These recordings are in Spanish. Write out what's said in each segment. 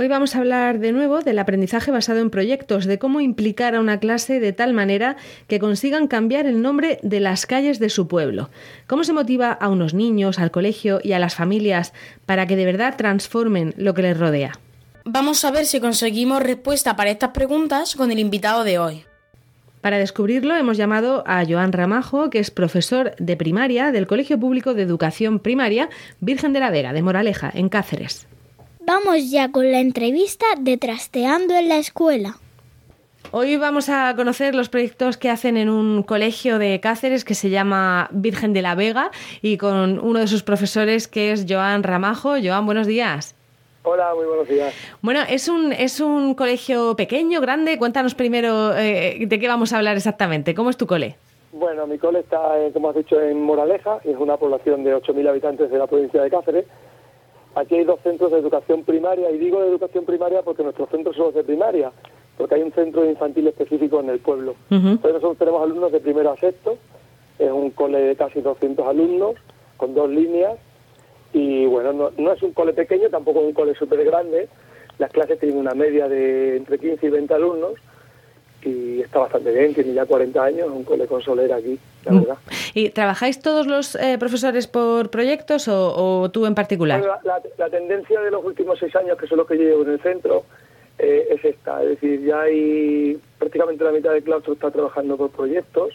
Hoy vamos a hablar de nuevo del aprendizaje basado en proyectos, de cómo implicar a una clase de tal manera que consigan cambiar el nombre de las calles de su pueblo. ¿Cómo se motiva a unos niños, al colegio y a las familias para que de verdad transformen lo que les rodea? Vamos a ver si conseguimos respuesta para estas preguntas con el invitado de hoy. Para descubrirlo hemos llamado a Joan Ramajo, que es profesor de primaria del Colegio Público de Educación Primaria Virgen de la Vega, de Moraleja, en Cáceres. Vamos ya con la entrevista de Trasteando en la Escuela. Hoy vamos a conocer los proyectos que hacen en un colegio de Cáceres que se llama Virgen de la Vega y con uno de sus profesores que es Joan Ramajo. Joan, buenos días. Hola, muy buenos días. Bueno, es un, es un colegio pequeño, grande. Cuéntanos primero eh, de qué vamos a hablar exactamente. ¿Cómo es tu cole? Bueno, mi cole está, eh, como has dicho, en Moraleja. Es una población de 8.000 habitantes de la provincia de Cáceres Aquí hay dos centros de educación primaria, y digo de educación primaria porque nuestros centros son los de primaria, porque hay un centro infantil específico en el pueblo. Entonces nosotros tenemos alumnos de primero a sexto, es un cole de casi 200 alumnos, con dos líneas, y bueno, no, no es un cole pequeño, tampoco es un cole súper grande, las clases tienen una media de entre 15 y 20 alumnos, y está bastante bien, tiene ya 40 años, un cole con solera aquí, la verdad. ¿Y trabajáis todos los eh, profesores por proyectos o, tú en particular? la, tendencia de los últimos seis años, que son los que llevo en el centro, eh, es esta, es decir, ya hay prácticamente la mitad del claustro está trabajando por proyectos,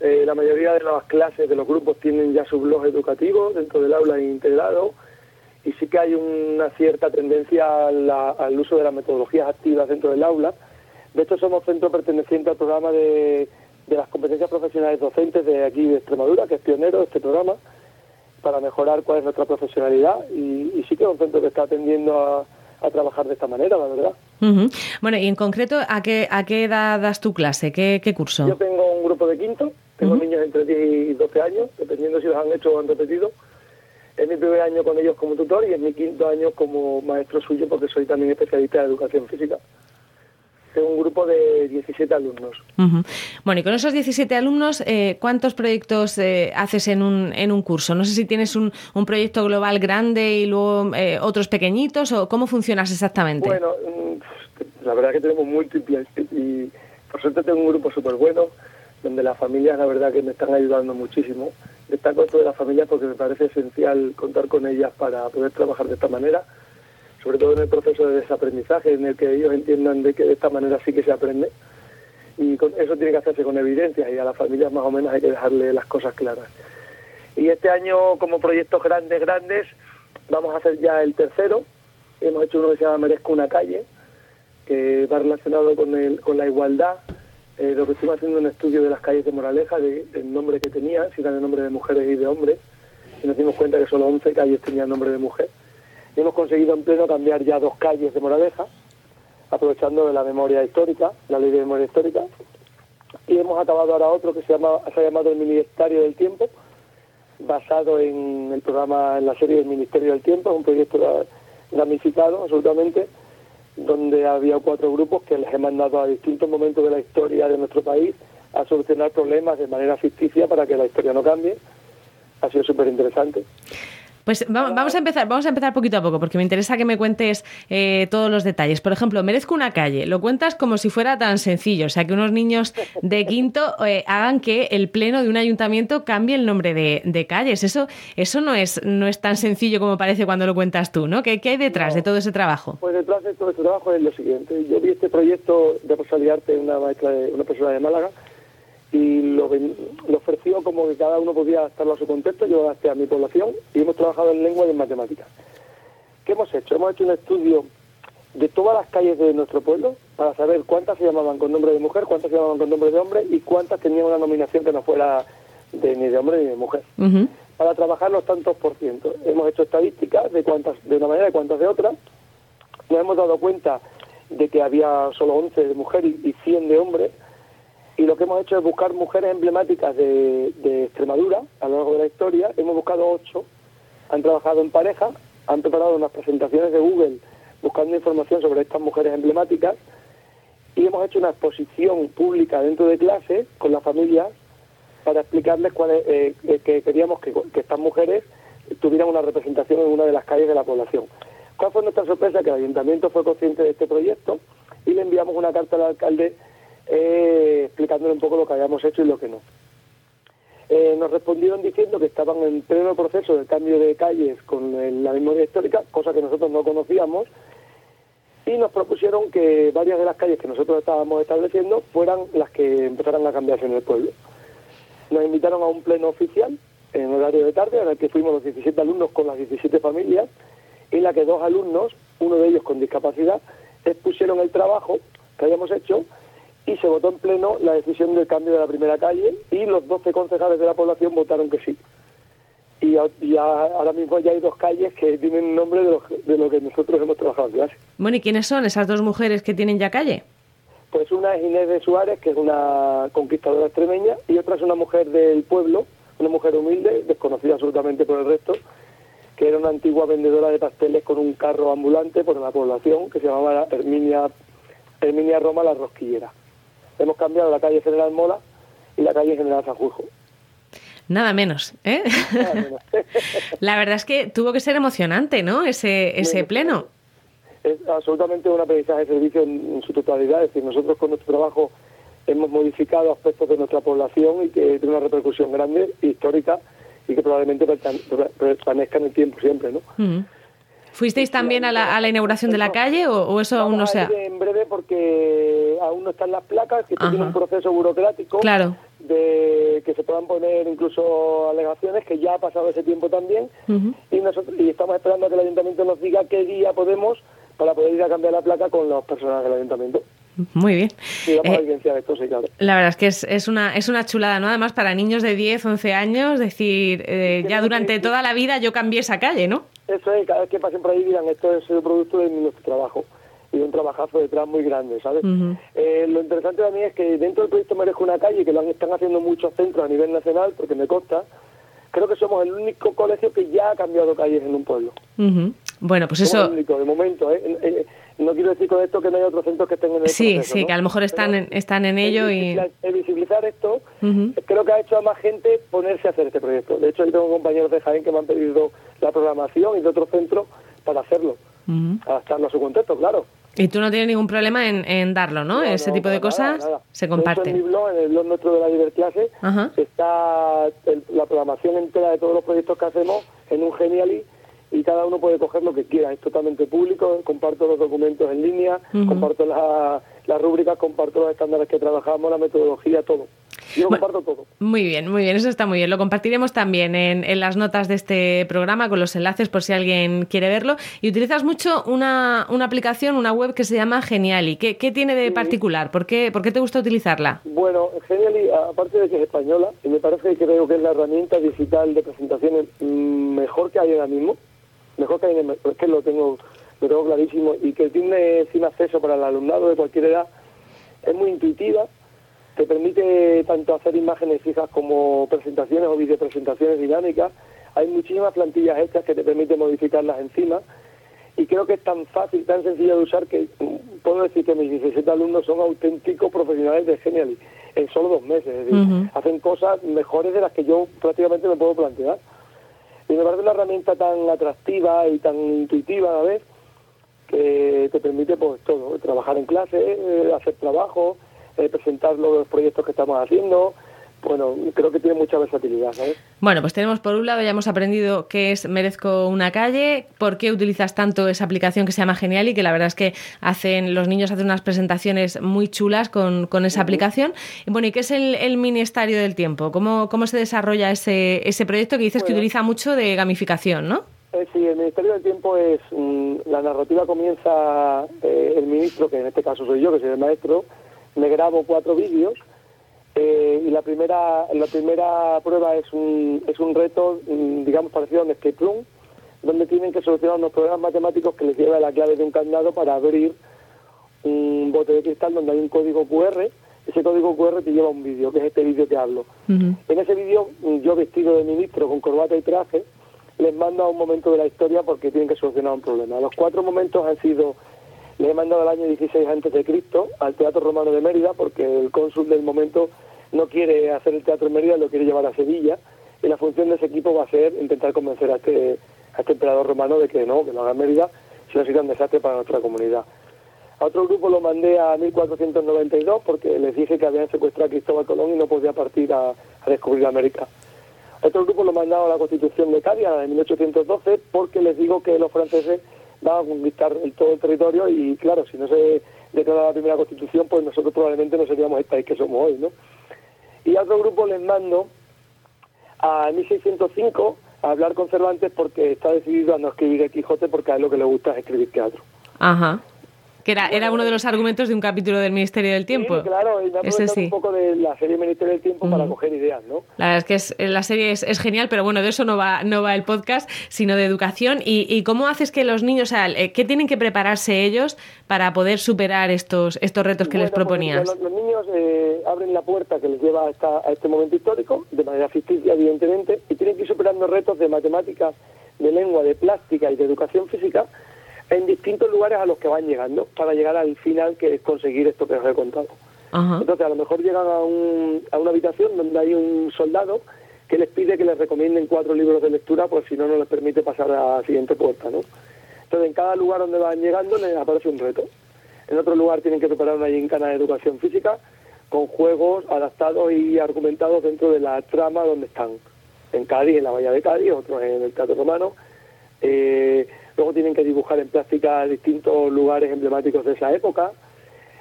eh, la mayoría de las clases, de los grupos, tienen ya su blog educativo dentro del aula integrado, y sí que hay una cierta tendencia al uso de las metodologías activas dentro del aula, de hecho, somos centro perteneciente al programa de, las competencias profesionales docentes de aquí de Extremadura, que es pionero de este programa, para mejorar cuál es nuestra profesionalidad. Y, sí que es un centro que está atendiendo a, trabajar de esta manera, la verdad. Bueno, y en concreto, ¿a qué, ¿a qué edad das tu clase? ¿Qué, curso? Yo tengo un grupo de quinto, tengo niños entre 10 y 12 años, dependiendo si los han hecho o han repetido. Es mi primer año con ellos como tutor y es mi quinto año como maestro suyo porque soy también especialista en educación física tengo un grupo de 17 alumnos. Bueno, y con esos 17 alumnos, eh, ¿cuántos proyectos eh, haces en un, en un curso? No sé si tienes un, un proyecto global grande y luego eh, otros pequeñitos, o cómo funcionas exactamente. Bueno, mm, la verdad que tenemos múltiples y por suerte tengo un grupo súper bueno, donde las familias la verdad que me están ayudando muchísimo. Destaco esto de las familias porque me parece esencial contar con ellas para poder trabajar de esta manera sobre todo en el proceso de desaprendizaje, en el que ellos entiendan de que de esta manera sí que se aprende. Y eso tiene que hacerse con evidencias y a las familias más o menos hay que dejarle las cosas claras. Y este año, como proyectos grandes, grandes, vamos a hacer ya el tercero. Hemos hecho uno que se llama Merezco una calle, que va relacionado con, el, con la igualdad. Eh, lo que estuvimos haciendo un estudio de las calles de Moraleja, de, del nombre que tenían, si eran el nombre de mujeres y de hombres, y nos dimos cuenta que solo 11 calles tenían nombre de mujer hemos conseguido en pleno cambiar ya dos calles de Moraleja, aprovechando la memoria histórica, la ley de memoria histórica, y hemos acabado ahora otro que se, llama, se ha llamado el Ministerio del Tiempo, basado en el programa, en la serie del Ministerio del Tiempo, un proyecto ramificado absolutamente, donde había cuatro grupos que les he mandado a distintos momentos de la historia de nuestro país a solucionar problemas de manera ficticia para que la historia no cambie. Ha sido súper interesante. Pues vamos a empezar, vamos a empezar poquito a poco, porque me interesa que me cuentes eh, todos los detalles. Por ejemplo, merezco una calle. Lo cuentas como si fuera tan sencillo, o sea, que unos niños de quinto eh, hagan que el pleno de un ayuntamiento cambie el nombre de, calles. Eso, eso no es, no es tan sencillo como parece cuando lo cuentas tú, ¿no? ¿Qué, qué hay detrás de todo ese trabajo? Pues detrás de todo ese trabajo es lo siguiente. Yo vi este proyecto de Rosalía Arte, una maestra, de, una persona de Málaga, y lo, ofreció como que cada uno podía adaptarlo a su contexto, yo adapté a mi población y hemos trabajado en lengua y en matemáticas. ¿Qué hemos hecho? Hemos hecho un estudio de todas las calles de nuestro pueblo para saber cuántas se llamaban con nombre de mujer, cuántas se llamaban con nombre de hombre y cuántas tenían una nominación que no fuera de, ni de hombre ni de mujer. Para trabajar los tantos por ciento. Hemos hecho estadísticas de cuántas de una manera y cuántas de otra. Nos hemos dado cuenta de que había solo 11 de mujer y 100 de hombres y lo que hemos hecho es buscar mujeres emblemáticas de, Extremadura a lo largo de la historia. Hemos buscado ocho, han trabajado en pareja han preparado unas presentaciones de Google buscando información sobre estas mujeres emblemáticas y hemos hecho una exposición pública dentro de clase con las familias para explicarles cuál eh, eh, que queríamos que, estas mujeres tuvieran una representación en una de las calles de la población. ¿Cuál fue nuestra sorpresa? Que el ayuntamiento fue consciente de este proyecto y le enviamos una carta al alcalde eh, explicándole un poco lo que habíamos hecho y lo que no. Eh, nos respondieron diciendo que estaban en pleno proceso de cambio de calles con la memoria histórica, cosa que nosotros no conocíamos, y nos propusieron que varias de las calles que nosotros estábamos estableciendo fueran las que empezaran a cambiarse en el pueblo. Nos invitaron a un pleno oficial en horario de tarde, en el que fuimos los 17 alumnos con las 17 familias, en la que dos alumnos, uno de ellos con discapacidad, expusieron el trabajo que habíamos hecho y se votó en pleno la decisión del cambio de la primera calle y los 12 concejales de la población votaron que sí. Y, ahora mismo ya hay dos calles que tienen nombre de lo, de lo que nosotros hemos trabajado en clase. Bueno, ¿y quiénes son esas dos mujeres que tienen ya calle? Pues una es Inés de Suárez, que es una conquistadora extremeña, y otra es una mujer del pueblo, una mujer humilde, desconocida absolutamente por el resto, que era una antigua vendedora de pasteles con un carro ambulante por la población, que se llamaba Herminia, Herminia Roma la Rosquillera hemos cambiado la calle General Mola y la calle General Sanjurjo. Nada menos, ¿eh? la verdad es que tuvo que ser emocionante, ¿no? Ese, ese pleno. Es absolutamente un aprendizaje de servicio en, su totalidad. Es decir, nosotros con nuestro trabajo hemos modificado aspectos de nuestra población y que tiene una repercusión grande, histórica, y que probablemente permanezca en el tiempo siempre, ¿no? ¿Fuisteis también a la, inauguración de la calle o, eso aún no se ha...? En breve porque aún no están las placas, que tiene un proceso burocrático claro. de que se puedan poner incluso alegaciones, que ya ha pasado ese tiempo también, y, nosotros, y estamos esperando a que el ayuntamiento nos diga qué día podemos para poder ir a cambiar la placa con las personas del ayuntamiento. Muy bien. Eh, la verdad es que es, es, una, es una chulada, ¿no? Además, para niños de 10, 11 años, decir, eh, ya durante toda la vida yo cambié esa calle, ¿no? Eso es, cada vez que pasen por ahí dirán, esto es el producto de nuestro trabajo y un trabajazo detrás muy grande, ¿sabes? Eh, lo interesante también es que dentro del proyecto Merezco una calle, que lo están haciendo muchos centros a nivel nacional, porque me consta, creo que somos el único colegio que ya ha cambiado calles en un pueblo. Bueno, pues eso... El único, de momento, ¿eh? no quiero decir con esto que no hay otros centros que estén en el Sí, sí, que a lo mejor están, en, están en ello y... visibilizar esto creo que ha hecho a más gente ponerse a hacer este proyecto. De hecho, yo tengo compañeros de Jaén que me han pedido la programación y de otros centros para hacerlo, adaptarlo a su contexto, claro. Y tú no tienes ningún problema en, darlo, ¿no? Ese tipo de cosas se comparten. en mi blog, en el blog nuestro de la Diverclase, está la programación entera de todos los proyectos que hacemos en un Genially y cada uno puede coger lo que quiera. Es totalmente público, comparto los documentos en línea, comparto las rúbricas, comparto los estándares que trabajamos, la metodología, todo. Yo comparto todo. Muy bien, muy bien, eso está muy bien. Lo compartiremos también en, las notas de este programa con los enlaces por si alguien quiere verlo. Y utilizas mucho una, una aplicación, una web que se llama Geniali. ¿Qué, qué tiene de particular? ¿Por qué, ¿Por qué te gusta utilizarla? Bueno, Geniali, aparte de que es española, y me parece que creo que es la herramienta digital de presentaciones mm, mejor que hay ahora mismo mejor que, que lo tengo, lo tengo clarísimo, y que tiene sin acceso para el alumnado de cualquier edad, es muy intuitiva, te permite tanto hacer imágenes fijas como presentaciones o videopresentaciones dinámicas. Hay muchísimas plantillas hechas que te permiten modificarlas encima y creo que es tan fácil, tan sencillo de usar que mm, puedo decir que mis 17 alumnos son auténticos profesionales de Genially en solo dos meses. Es decir, hacen cosas mejores de las que yo prácticamente me puedo plantear. Y me parece una herramienta tan atractiva y tan intuitiva a la vez que te permite pues todo, trabajar en clase, eh, hacer trabajo, eh, presentar los proyectos que estamos haciendo, bueno, creo que tiene mucha versatilidad, ¿sabes? Bueno, pues tenemos por un lado, ya hemos aprendido qué es Merezco una calle, por qué utilizas tanto esa aplicación que se llama Genial y que la verdad es que hacen los niños hacen unas presentaciones muy chulas con, esa aplicación. Y bueno, ¿y qué es el, Ministerio del Tiempo? ¿Cómo, cómo se desarrolla ese, ese proyecto que dices que utiliza mucho de gamificación, no? Eh, sí, el Ministerio del Tiempo es, mm, la narrativa comienza eh, el ministro, que en este caso soy yo, que soy el maestro, me grabo cuatro vídeos eh, y la primera, la primera prueba es un, es un reto, mm, digamos, parecido a un escape room, donde tienen que solucionar unos problemas matemáticos que les lleva la clave de un candado para abrir un bote de cristal donde hay un código QR. Ese código QR te lleva un vídeo, que es este vídeo que hablo. En ese vídeo, mm, yo vestido de ministro con corbata y traje, les mando a un momento de la historia porque tienen que solucionar un problema. Los cuatro momentos han sido, les he mandado al año 16 antes de Cristo al Teatro Romano de Mérida porque el cónsul del momento no quiere hacer el teatro en Mérida, lo quiere llevar a Sevilla y la función de ese equipo va a ser intentar convencer a este, a este emperador romano de que no, que lo haga Mérida, si no sería un desastre para nuestra comunidad. A otro grupo lo mandé a 1492 porque les dije que habían secuestrado a Cristóbal Colón y no podía partir a, descubrir América. Otro grupo lo mandado a la Constitución de Cádiz en 1812 porque les digo que los franceses van a conquistar todo el territorio y claro, si no se declara la primera Constitución, pues nosotros probablemente no seríamos el país que somos hoy, ¿no? Y a otro grupo les mando a 1605 a hablar con Cervantes porque está decidido a no escribir el Quijote porque a él lo que le gusta es escribir teatro. Ajá. Que era, era uno de los argumentos de un capítulo del Ministerio del Tiempo. Sí, claro, y me Ese sí. un poco de la serie Ministerio del Tiempo para Ujú. coger ideas, ¿no? La verdad es que es- la serie es, es genial, pero bueno, de eso no va, no va el podcast, sino de educación. ¿Y, y cómo haces que los niños, o sea, eh, qué tienen que prepararse ellos para poder superar estos, estos retos que les Bueno, pues, proponías? los, los niños eh, abren la puerta que les lleva a, esta- a este momento histórico, de manera ficticia, evidentemente, y tienen que ir superando retos de matemáticas, de lengua, de plástica y de educación física en distintos lugares a los que van llegando, para llegar al final, que es conseguir esto que os he contado. Ajá. Entonces, a lo mejor llegan a, un- a una habitación donde hay un soldado que les pide que les recomienden cuatro libros de lectura, pues si no, no les permite pasar a la siguiente puerta, ¿no? Entonces, en cada lugar donde van llegando les aparece un reto. En otro lugar tienen que preparar una gincana de educación física con juegos adaptados y argumentados dentro de la trama donde están. En Cádiz, en la Bahía de Cádiz, otros en el Teatro Romano. Eh, luego tienen que dibujar en plástica distintos lugares emblemáticos de esa época.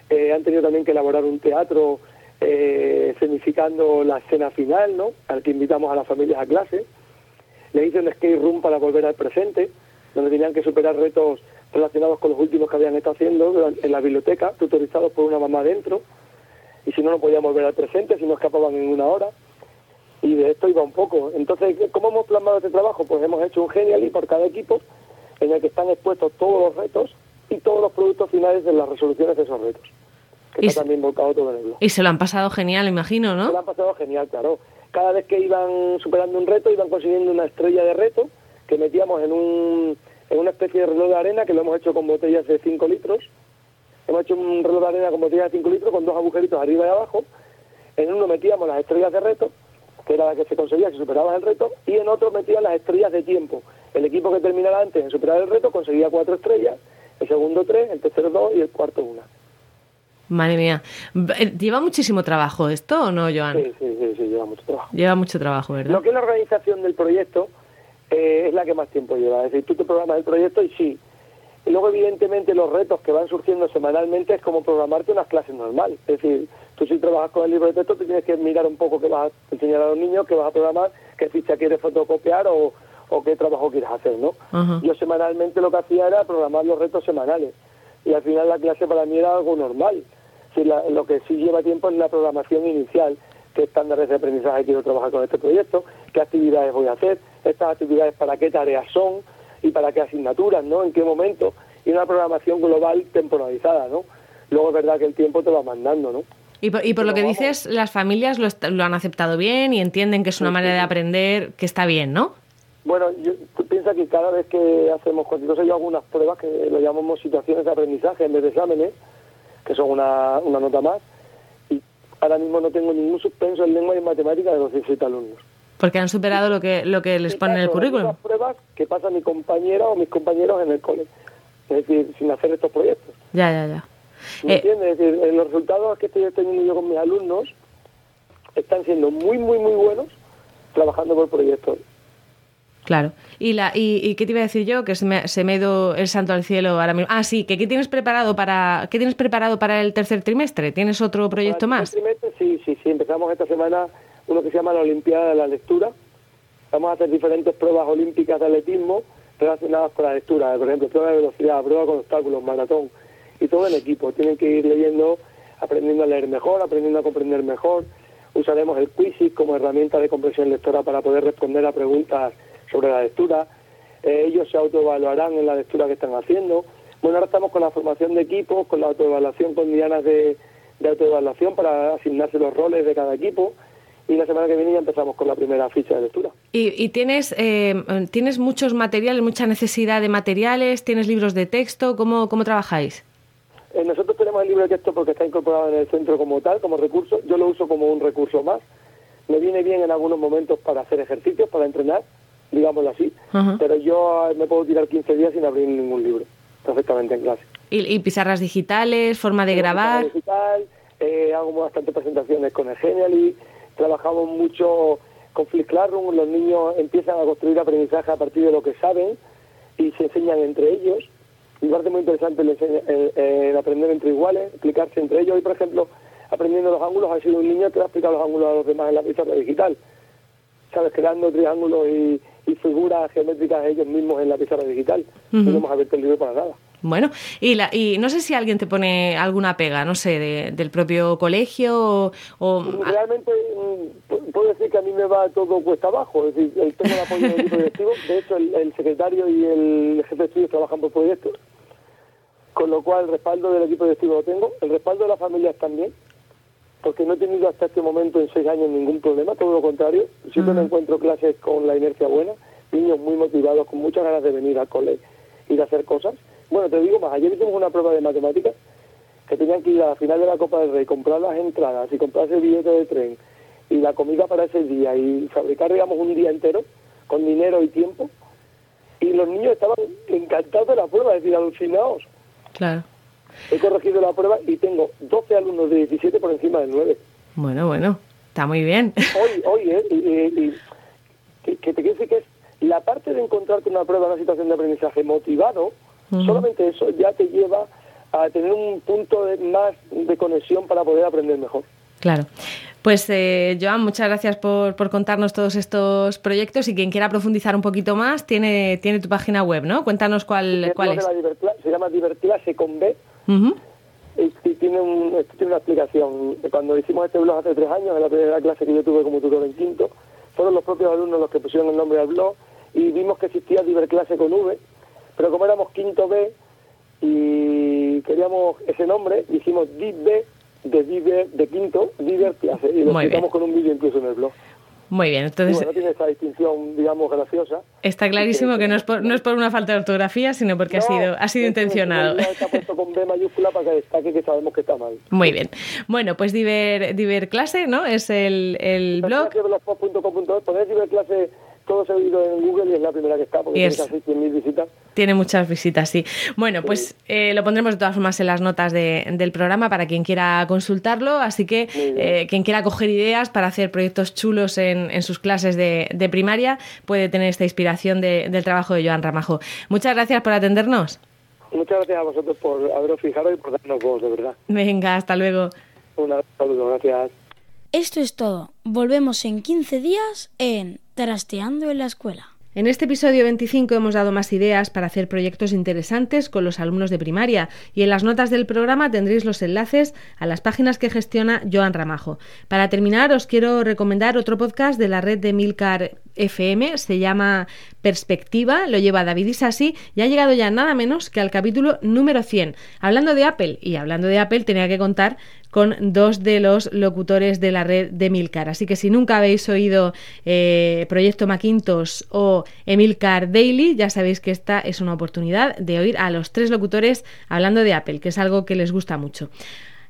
Eh, han tenido también que elaborar un teatro eh, escenificando la escena final, ¿no? Al que invitamos a las familias a clase. Le hice un skate room para volver al presente, donde tenían que superar retos relacionados con los últimos que habían estado haciendo en la biblioteca, tutorizados por una mamá dentro. Y si no, no podían volver al presente, si no escapaban en una hora. Y de esto iba un poco. Entonces, ¿cómo hemos plasmado este trabajo? Pues hemos hecho un Genially por cada equipo, en el que están expuestos todos los retos y todos los productos finales de las resoluciones de esos retos. Que Y está se- también volcado todo en el blog. Y se lo han pasado genial, imagino, Se lo ¿no? han pasado genial, claro. Cada vez que iban superando un reto, iban consiguiendo una estrella de reto que metíamos en, un, en una especie de reloj de arena que lo hemos hecho con botellas de 5 litros. Hemos hecho un reloj de arena con botellas de 5 litros con dos agujeritos arriba y abajo. En uno metíamos las estrellas de reto, que era la que se conseguía si superabas el reto, y en otro metían las estrellas de tiempo. El equipo que terminara antes en superar el reto conseguía cuatro estrellas, el segundo tres, el tercero dos y el cuarto una. Madre mía. Eh, ¿Lleva muchísimo trabajo esto o no, Joan? Sí, sí, sí, sí, lleva mucho trabajo. Lleva mucho trabajo, ¿verdad? Lo que es la organización del proyecto eh, es la que más tiempo lleva. Es decir, tú te programas el proyecto y sí. Y luego, evidentemente, los retos que van surgiendo semanalmente es como programarte unas clases normales. Es decir, tú si trabajas con el libro de texto, tú tienes que mirar un poco qué vas a enseñar a los niños, qué vas a programar, qué ficha quieres fotocopiar o, o qué trabajo quieres hacer, ¿no? Yo semanalmente lo que hacía era programar los retos semanales. Y al final la clase para mí era algo normal. Si la- lo que sí lleva tiempo es la programación inicial, qué estándares de aprendizaje quiero trabajar con este proyecto, qué actividades voy a hacer, estas actividades para qué tareas son y para qué asignaturas, ¿no? En qué momento. Y una programación global temporalizada, ¿no? Luego es verdad que el tiempo te va mandando, ¿no? Y por, y por lo que vamos. dices, las familias lo, han aceptado bien y entienden que es una Sí, manera sí, de aprender que está bien, ¿no? Bueno, yo, tú piensas que cada vez que hacemos cualquier cosa, yo hago unas pruebas que lo llamamos situaciones de aprendizaje en vez de exámenes, que son una, una nota más, y ahora mismo no tengo ningún suspenso en lengua y en matemática de los 17 alumnos. Porque han superado lo que, lo que les pone en el currículum. las pruebas que pasa mi compañera o mis compañeros en el cole, es decir, sin hacer estos proyectos. Ya, ya, ya. ¿Me Eh, entiendes? Es decir, eh, los resultados que estoy teniendo yo con mis alumnos están siendo muy, muy, muy buenos trabajando por proyectos. Claro. ¿Y, la, y, y qué te iba a decir yo? Que se me, se me ha ido el santo al cielo ahora mismo. Ah, sí, que ¿qué tienes preparado para, ¿qué tienes preparado para el tercer trimestre? ¿Tienes otro proyecto Para el más? trimestre, sí, sí, sí. Empezamos esta semana uno que se llama la Olimpiada de la Lectura. Vamos a hacer diferentes pruebas olímpicas de atletismo relacionadas con la lectura. Por ejemplo, prueba de velocidad, prueba con obstáculos, maratón. Y todo en equipo. Tienen que ir leyendo, aprendiendo a leer mejor, aprendiendo a comprender mejor. Usaremos el Quizzes como herramienta de comprensión lectora para poder responder a preguntas sobre la lectura. Eh, ellos se autoevaluarán en la lectura que están haciendo. Bueno, ahora estamos con la formación de equipos, con la autoevaluación con dianas de, de autoevaluación para asignarse los roles de cada equipo y la semana que viene ya empezamos con la primera ficha de lectura. ¿Y, tienes, eh, tienes muchos materiales, mucha necesidad de materiales? ¿Tienes libros de texto? ¿Cómo, cómo trabajáis? Eh, nosotros tenemos el libro de texto porque está incorporado en el centro como tal, como recurso. Yo lo uso como un recurso más. Me viene bien en algunos momentos para hacer ejercicios, para entrenar, digámoslo así. Pero yo me puedo tirar 15 días sin abrir ningún libro, perfectamente en clase. ¿Y, pizarras digitales, forma de grabar? Digital, eh, hago bastante presentaciones con el Genially, trabajamos mucho con Flip Classroom, los niños empiezan a construir aprendizaje a partir de lo que saben y se enseñan entre ellos. Y parte muy interesante el, aprender entre iguales, explicarse entre ellos. Y, por ejemplo, aprendiendo los ángulos, ha sido un niño que ha explicado los ángulos a los demás en la pizarra digital. ¿Sabes? Creando triángulos y, figuras geométricas ellos mismos en la pizarra digital. No hemos abierto el libro para nada. Bueno, y, la, y no sé si alguien te pone alguna pega, no sé, del propio colegio o... Realmente mm, puedo decir que a mí me va todo cuesta abajo, es decir, tengo el apoyo del equipo directivo, de hecho el, secretario y el jefe de estudios trabajan por proyectos, con lo cual el respaldo del equipo directivo lo tengo, el respaldo de las familias también, porque no he tenido hasta este momento en seis años ningún problema, todo lo contrario, siempre me encuentro clases con la inercia buena, niños muy motivados, con muchas ganas de venir al colegio y de hacer cosas, bueno, te digo más, ayer hicimos una prueba de matemáticas que tenían que ir a la final de la Copa del Rey, comprar las entradas y comprarse el billete de tren y la comida para ese día y fabricar, digamos, un día entero con dinero y tiempo. Y los niños estaban encantados de la prueba, es decir, alucinados. Claro. He corregido la prueba y tengo 12 alumnos de 17 por encima de 9. Bueno, bueno, está muy bien. Hoy, hoy, ¿eh? Y, que, te quiero decir que es la parte de encontrarte una prueba, una situación de aprendizaje motivado, Solamente eso ya te lleva a tener un punto de, más de conexión para poder aprender mejor. Claro. Pues, eh, Joan, muchas gracias por, por, contarnos todos estos proyectos y quien quiera profundizar un poquito más tiene, tiene tu página web, ¿no? Cuéntanos cuál, cuál es. se llama Diverclase con B y, tiene, un, tiene una explicación. Cuando hicimos este blog hace tres años, en la primera clase que yo tuve como tutor en quinto, fueron los propios alumnos los que pusieron el nombre al blog y vimos que existía Diverclase con V pero como éramos quinto B y queríamos ese nombre, hicimos DIV de Diver, de quinto, Diver Clase, y lo explicamos con un vídeo incluso en el blog. Muy bien, entonces... bueno, tiene esa distinción, digamos, graciosa. Está clarísimo que no es, por, no es por una falta de ortografía, sino porque ha sido, ha sido intencionado. Está puesto con B mayúscula para que destaque que sabemos que está mal. Muy bien. Bueno, pues Diver, Diver Clase, ¿no? Es el, el blog. Poner Diver Clase todo seguido en Google y es la primera que está, porque tiene casi 100.000 visitas. Tiene muchas visitas, sí. Bueno, pues eh, lo pondremos de todas formas en las notas del programa para quien quiera consultarlo, así que eh, quien quiera coger ideas para hacer proyectos chulos en, sus clases de, primaria puede tener esta inspiración del trabajo de Joan Ramajo. Muchas gracias por atendernos. Muchas gracias a vosotros por haberos fijado y por darnos voz, de verdad. Venga, hasta luego. Un saludo, gracias. Esto es todo. Volvemos en 15 días en Trasteando en la Escuela. En este episodio 25 hemos dado más ideas para hacer proyectos interesantes con los alumnos de primaria y en las notas del programa tendréis los enlaces a las páginas que gestiona Joan Ramajo. Para terminar, os quiero recomendar otro podcast de la red de Milcar FM, se llama Perspectiva, lo lleva David Isasi y ha llegado ya nada menos que al capítulo número 100. Hablando de Apple, y hablando de Apple tenía que contar con dos de los locutores de la red de Milcar. Así que si nunca habéis oído eh, Proyecto Macintosh o Emilcar Daily, ya sabéis que esta es una oportunidad de oír a los tres locutores hablando de Apple, que es algo que les gusta mucho.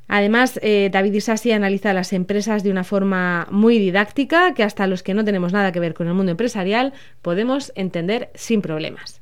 Además, eh, David Isasi analiza las empresas de una forma muy didáctica que hasta los que no tenemos nada que ver con el mundo empresarial podemos entender sin problemas.